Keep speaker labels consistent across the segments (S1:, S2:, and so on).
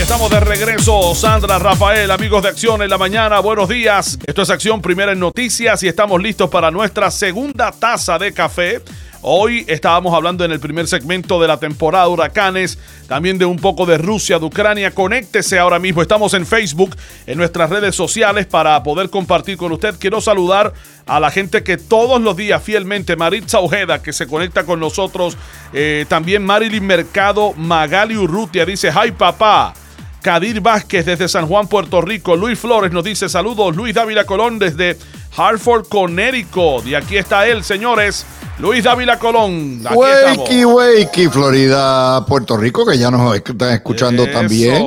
S1: Estamos de regreso, Sandra, Rafael, amigos de Acción en la mañana, buenos días. Esto es Acción Primera en Noticias y estamos listos para nuestra segunda taza de café. Hoy estábamos hablando en el primer segmento de la temporada de huracanes, también de un poco de Rusia, de Ucrania. Conéctese ahora mismo. Estamos en Facebook, en nuestras redes sociales para poder compartir con usted. Quiero saludar a la gente que todos los días fielmente, Maritza Ojeda, que se conecta con nosotros. Eh, también Marilyn Mercado, Magali Urrutia, dice, hi papá. Kadir Vázquez desde San Juan, Puerto Rico. Luis Flores nos dice saludos. Luis Dávila Colón desde Hartford, Connecticut. Y aquí está él, señores. Luis Dávila Colón.
S2: Wakey, wakey, Florida, Puerto Rico, que ya nos están escuchando también.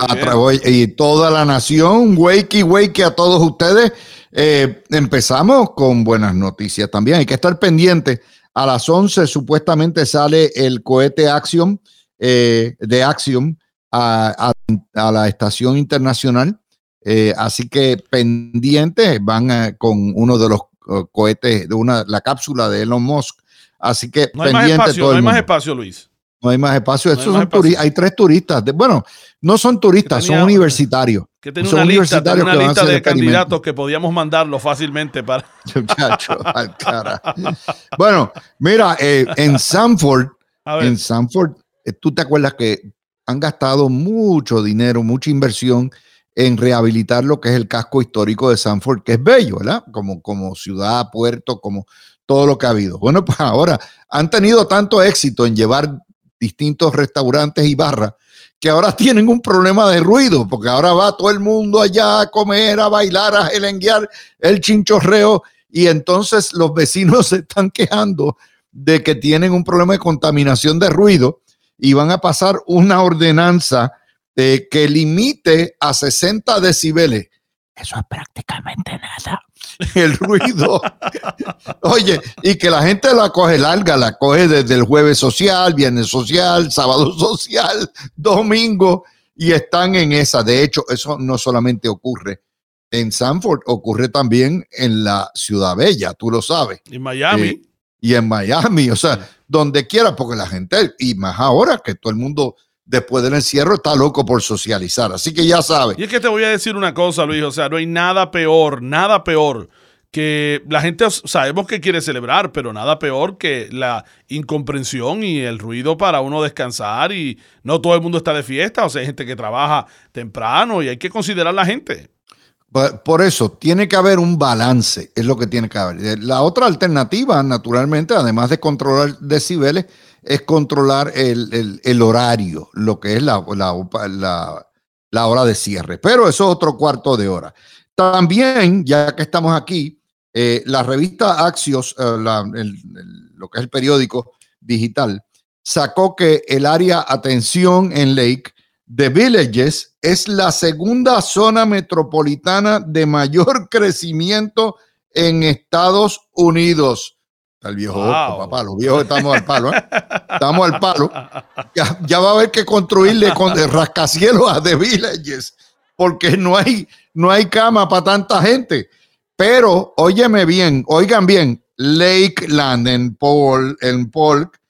S2: a través y toda la nación. Wakey, wakey a todos ustedes. Eh, empezamos con buenas noticias también. Hay que estar pendiente. A las 11 supuestamente sale el cohete Axiom eh, de Axiom a, la estación internacional. Eh, así que pendientes van eh, con uno de los uh, cohetes, de una, la cápsula de Elon Musk. Así que
S1: no hay más espacio, no hay más espacio, Luis.
S2: No hay más espacio. son hay tres turistas. bueno, no son turistas, son universitarios.
S1: Que tenía una lista, una lista de candidatos que podíamos mandarlo fácilmente para.
S2: Bueno, mira, eh, en Sanford, en Sanford, tú te acuerdas que han gastado mucho dinero, mucha inversión en rehabilitar lo que es el casco histórico de Sanford, que es bello, ¿verdad? Como, como ciudad, puerto, como todo lo que ha habido. Bueno, pues ahora han tenido tanto éxito en llevar distintos restaurantes y barras que ahora tienen un problema de ruido, porque ahora va todo el mundo allá a comer, a bailar, a gelenguear el chinchorreo, y entonces los vecinos se están quejando de que tienen un problema de contaminación de ruido y van a pasar una ordenanza eh, que limite a 60 decibeles. Eso es prácticamente nada. El ruido. Oye, y que la gente la coge larga, la coge desde el jueves social, viernes social, sábado social, domingo, y están en esa. De hecho, eso no solamente ocurre en Sanford, ocurre también en la Ciudad Bella, tú lo sabes.
S1: En Miami.
S2: Eh, y en Miami, o sea, donde quiera, porque la gente, y más ahora que todo el mundo después del encierro está loco por socializar. Así que ya sabes.
S1: Y es que te voy a decir una cosa, Luis, o sea, no hay nada peor, nada peor que la gente sabemos que quiere celebrar, pero nada peor que la incomprensión y el ruido para uno descansar y no todo el mundo está de fiesta, o sea, hay gente que trabaja temprano y hay que considerar la gente.
S2: Por eso, tiene que haber un balance, es lo que tiene que haber. La otra alternativa, naturalmente, además de controlar decibeles, es controlar el, horario, lo que es la, la, hora de cierre. Pero eso es otro cuarto de hora. También, ya que estamos aquí, eh, la revista Axios, eh, lo que es el periódico digital, sacó que el área atención en Lake The Villages es la segunda zona metropolitana de mayor crecimiento en Estados Unidos. El viejo, papá, los viejos estamos al palo, ¿eh? Estamos al palo. Ya, va a haber que construirle con rascacielos a The Villages, porque no hay, no hay cama para tanta gente. Pero, óyeme bien, oigan bien, Lakeland en Paul, en Polk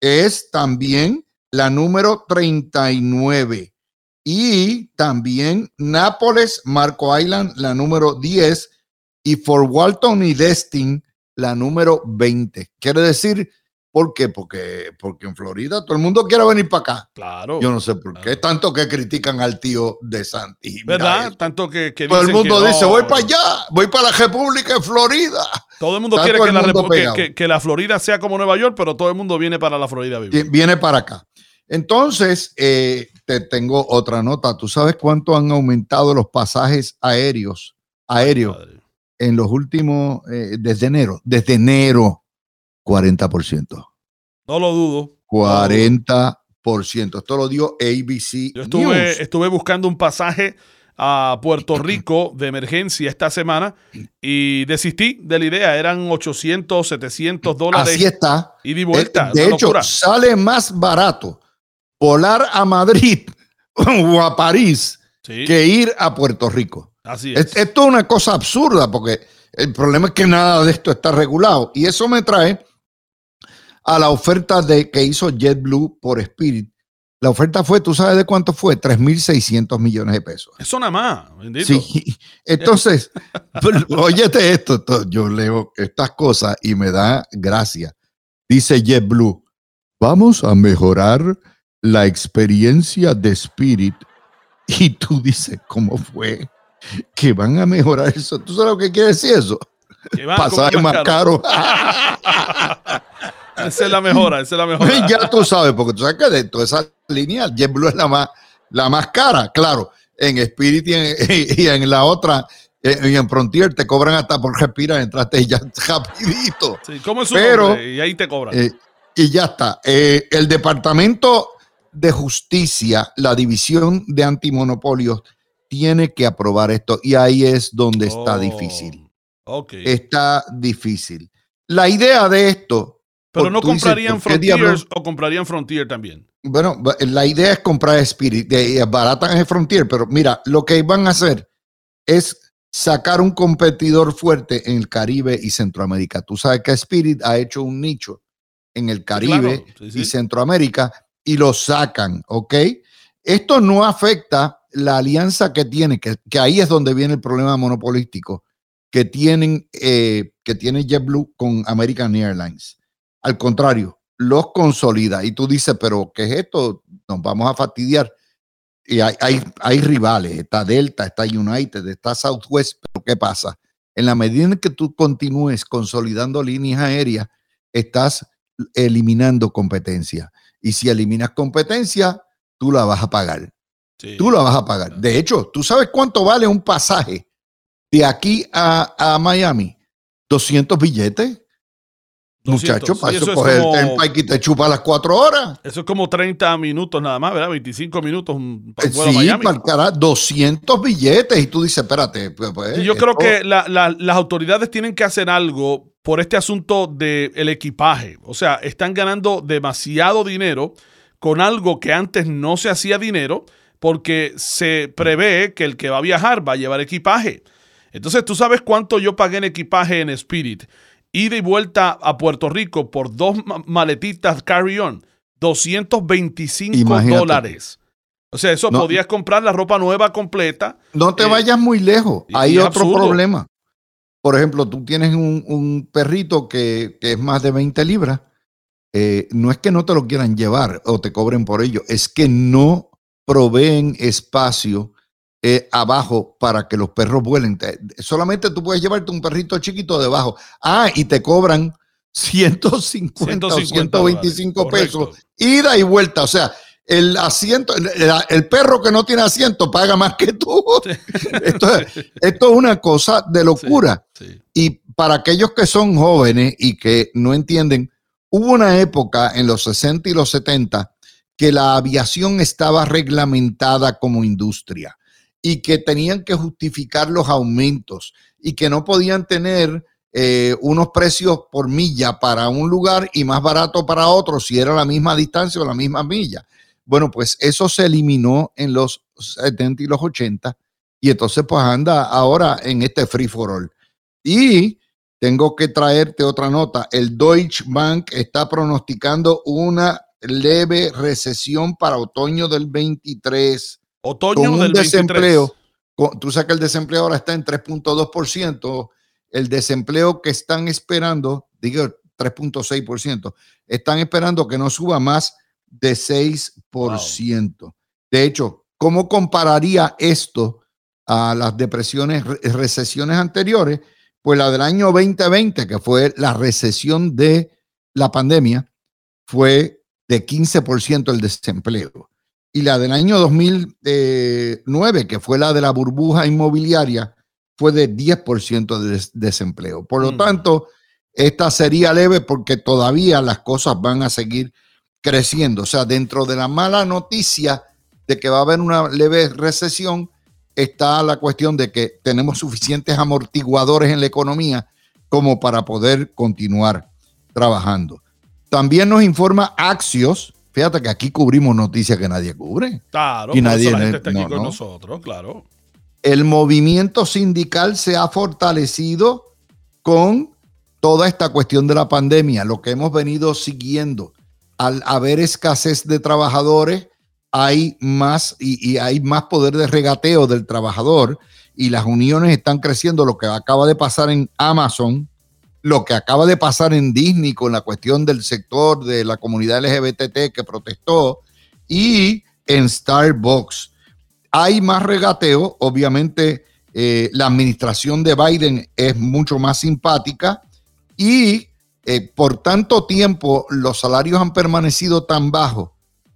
S2: es también la número 39. Y también Nápoles, Marco Island, la número 10. Y Fort Walton y Destin, la número 20. Quiere decir, ¿por qué? Porque, porque en Florida todo el mundo quiere venir para acá.
S1: Claro.
S2: Yo no sé por qué. Tanto que critican al tío de Santi.
S1: ¿Verdad? Tanto que,
S2: Todo el mundo dice, voy para allá, voy para la República de Florida.
S1: Todo el mundo quiere que, la que, la Florida sea como Nueva York, pero todo el mundo viene para la Florida.
S2: Viene para acá. Entonces, eh, te tengo otra nota. ¿Tú sabes cuánto han aumentado los pasajes aéreos, aéreos en los últimos, eh, desde enero? Desde enero, 40%.
S1: No lo dudo.
S2: 40%. Esto lo dio ABC.
S1: Yo estuve, estuve buscando un pasaje a Puerto Rico de emergencia esta semana y desistí de la idea. Eran 800, 700 dólares.
S2: Así está.
S1: Y di vuelta.
S2: De, hecho, sale más barato volar a Madrid o a París que ir a Puerto Rico.
S1: Así es.
S2: Esto es una cosa absurda porque el problema es que nada de esto está regulado. Y eso me trae a la oferta de, que hizo JetBlue por Spirit. La oferta fue, ¿tú sabes de cuánto fue? 3.600 millones de pesos.
S1: Eso nada más, bendito.
S2: Sí, entonces, óyete esto, esto, yo leo estas cosas y me da gracia. Dice JetBlue, vamos a mejorar la experiencia de Spirit. Y tú dices, ¿cómo fue? Que van a mejorar eso. ¿Tú sabes lo que quiere decir eso? Pasaje más caro.
S1: esa es la mejora, esa es la mejora.
S2: ya tú sabes, porque tú sabes que de toda esa línea, JetBlue es la más, la más cara, claro. En Spirit y en, la otra, y en Frontier te cobran hasta por respirar, entraste ya rapidito.
S1: Sí, ¿cómo es su Pero, Y ahí te cobran.
S2: Eh, y ya está. Eh, el Departamento de Justicia, la División de Antimonopolios, tiene que aprobar esto. Y ahí es donde está oh, difícil.
S1: Okay.
S2: Está difícil. La idea de esto
S1: pero no comprarían Frontier o comprarían Frontier también.
S2: Bueno, la idea es comprar Spirit. De, baratan es Frontier, pero mira, lo que van a hacer es sacar un competidor fuerte en el Caribe y Centroamérica. Tú sabes que Spirit ha hecho un nicho en el Caribe y Centroamérica y lo sacan, ¿ok? Esto no afecta la alianza que tiene, que, ahí es donde viene el problema monopolístico que tienen, eh, que tiene JetBlue con American Airlines. Al contrario, los consolida. Y tú dices, pero ¿qué es esto? Nos vamos a fastidiar. Y hay, hay, rivales, está Delta, está United, está Southwest, pero ¿qué pasa? En la medida en que tú continúes consolidando líneas aéreas, estás eliminando competencia. Y si eliminas competencia, tú la vas a pagar. Tú la vas a pagar. De hecho, ¿tú sabes cuánto vale un pasaje de aquí a, a Miami? 200 billetes. Muchacho, para eso coger el y te chupa las cuatro horas.
S1: Eso es como 30 minutos nada más, ¿verdad? 25 minutos
S2: para sí, Miami. para 200 billetes y tú dices, espérate. Pues, pues
S1: yo creo que las autoridades tienen que hacer algo por este asunto del equipaje. O sea, están ganando demasiado dinero con algo que antes no se hacía dinero porque se prevé que el que va a viajar va a llevar equipaje. Entonces, ¿tú sabes cuánto yo pagué en equipaje en Spirit? Ida y vuelta a Puerto Rico por dos maletitas carry-on, 225 dólares. O sea, eso podías comprar la ropa nueva completa.
S2: No te eh, vayas muy lejos. Hay otro problema. Por ejemplo, tú tienes un, perrito que, es más de 20 libras. Eh, no es que no te lo quieran llevar o te cobren por ello, es que no proveen espacio eh, abajo para que los perros vuelen. solamente tú puedes llevarte un perrito chiquito debajo. Ah, y te cobran 150, o 125 pesos, ida y vuelta. O sea, el asiento, el, perro que no tiene asiento paga más que tú. Esto, es una cosa de locura. Y para aquellos que son jóvenes y que no entienden, hubo una época en los 60 y los 70 que la aviación estaba reglamentada como industria y que tenían que justificar los aumentos y que no podían tener eh, unos precios por milla para un lugar y más barato para otro si era la misma distancia o la misma milla. Bueno, pues eso se eliminó en los 70 y los 80 y entonces pues anda ahora en este free for all. Y tengo que traerte otra nota. El Deutsche Bank está pronosticando una leve recesión para otoño del 23
S1: Otoño
S2: del desempleo. tú sabes que el desempleo ahora está en 3.2%. El desempleo que están esperando, digo 3.6%, están esperando que no suba más de 6%. De hecho, ¿cómo compararía esto a las depresiones, recesiones anteriores? Pues la del año 2020, que fue la recesión de la pandemia, fue de 15% el desempleo y la del año 2009, que fue la de la burbuja inmobiliaria, fue de 10% de desempleo. Por lo mm. tanto, esta sería leve porque todavía las cosas van a seguir creciendo. O sea, dentro de la mala noticia de que va a haber una leve recesión, está la cuestión de que tenemos suficientes amortiguadores en la economía como para poder continuar trabajando. También nos informa Axios, fíjate que aquí cubrimos noticias que nadie cubre.
S1: Claro, y nadie la gente está aquí con nosotros, claro.
S2: El movimiento sindical se ha fortalecido con toda esta cuestión de la pandemia, lo que hemos venido siguiendo. Al haber escasez de trabajadores, hay más y, y, hay más poder de regateo del trabajador y las uniones están creciendo. Lo que acaba de pasar en Amazon, lo que acaba de pasar en Disney con la cuestión del sector de la comunidad LGBT que protestó y en Starbucks. Hay más regateo, obviamente eh, la administración de Biden es mucho más simpática y eh, por tanto tiempo los salarios han permanecido tan bajos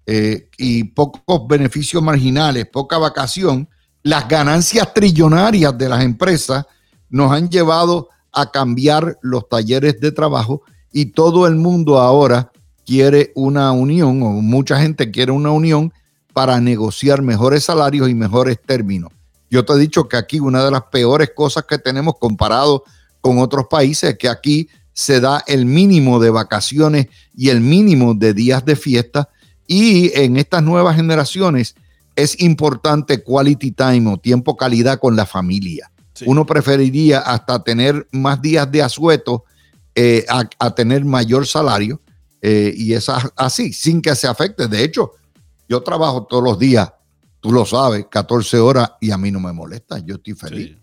S2: eh, y pocos beneficios marginales, poca vacación, las ganancias trillonarias de las empresas nos han llevado cambiar los talleres de trabajo y todo el mundo ahora quiere una unión o mucha gente quiere una unión para negociar mejores salarios y mejores términos. Yo te he dicho que aquí una de las peores cosas que tenemos comparado con otros países es que aquí se da el mínimo de vacaciones y el mínimo de días de fiesta y en estas nuevas generaciones es importante quality time o tiempo calidad con la familia. Uno preferiría hasta tener más días de asueto eh, a, tener mayor salario eh, y es así, sin que se afecte. De hecho, yo trabajo todos los días, tú lo sabes, 14 horas y a mí no me molesta. Yo estoy feliz.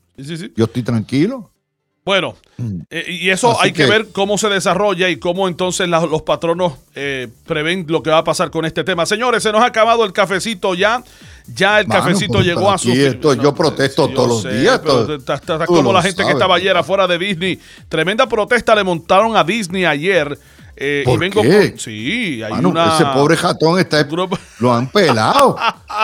S2: yo estoy tranquilo.
S1: Bueno, mm. eh, y eso hay que, ver cómo se desarrolla y cómo entonces los patronos eh, prevén lo que va a pasar con este tema. Señores, se nos ha acabado el cafecito ya. Ya el cafecito pues, llegó a su.
S2: Esto, yo protesto todos los días.
S1: Como la gente que estaba ayer afuera de Disney. Tremenda protesta le montaron a Disney ayer
S2: eh, y vengo qué? sí, hay una, ese pobre ratón está lo han pelado.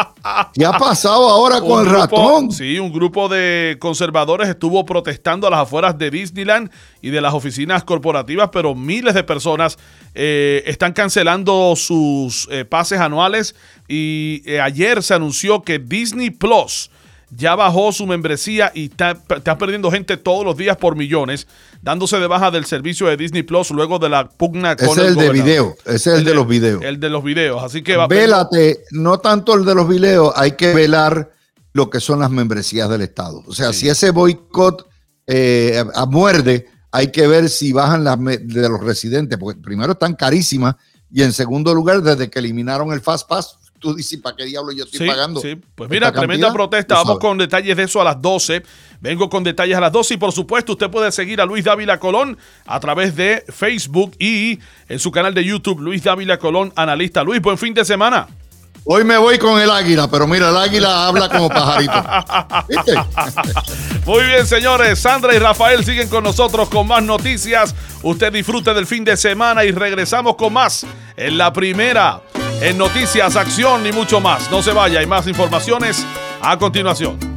S2: ¿Qué ha pasado ahora con el ratón?
S1: Sí, un grupo de conservadores estuvo protestando a las afueras de Disneyland y de las oficinas corporativas, pero miles de personas eh, están cancelando sus eh, pases anuales y ayer se anunció que Disney Plus ya bajó su membresía y está, perdiendo gente todos los días por millones, dándose de baja del servicio de Disney Plus luego de la pugna
S2: con es el, de video, ese es el, de, los videos.
S1: El de los videos, así que va
S2: Vélate, no tanto el de los videos, hay que velar lo que son las membresías del Estado. O sea, si ese boicot eh, muerde, hay que ver si bajan las de los residentes, porque primero están carísimas y en segundo lugar, desde que eliminaron el Fast Pass, tú dices, ¿para qué diablo yo estoy pagando? Sí,
S1: pues mira, tremenda protesta. Vamos con detalles de eso a las 12. Vengo con detalles a las 12 y por supuesto usted puede seguir a Luis Dávila Colón a través de Facebook y en su canal de YouTube, Luis Dávila Colón, analista. Luis, buen fin de semana.
S2: Hoy me voy con el águila, pero mira, el águila habla como pajarito.
S1: Muy bien, señores. Sandra y Rafael siguen con nosotros con más noticias. Usted disfrute del fin de semana y regresamos con más en la primera en noticias, acción y mucho más. No se vaya, hay más informaciones a continuación.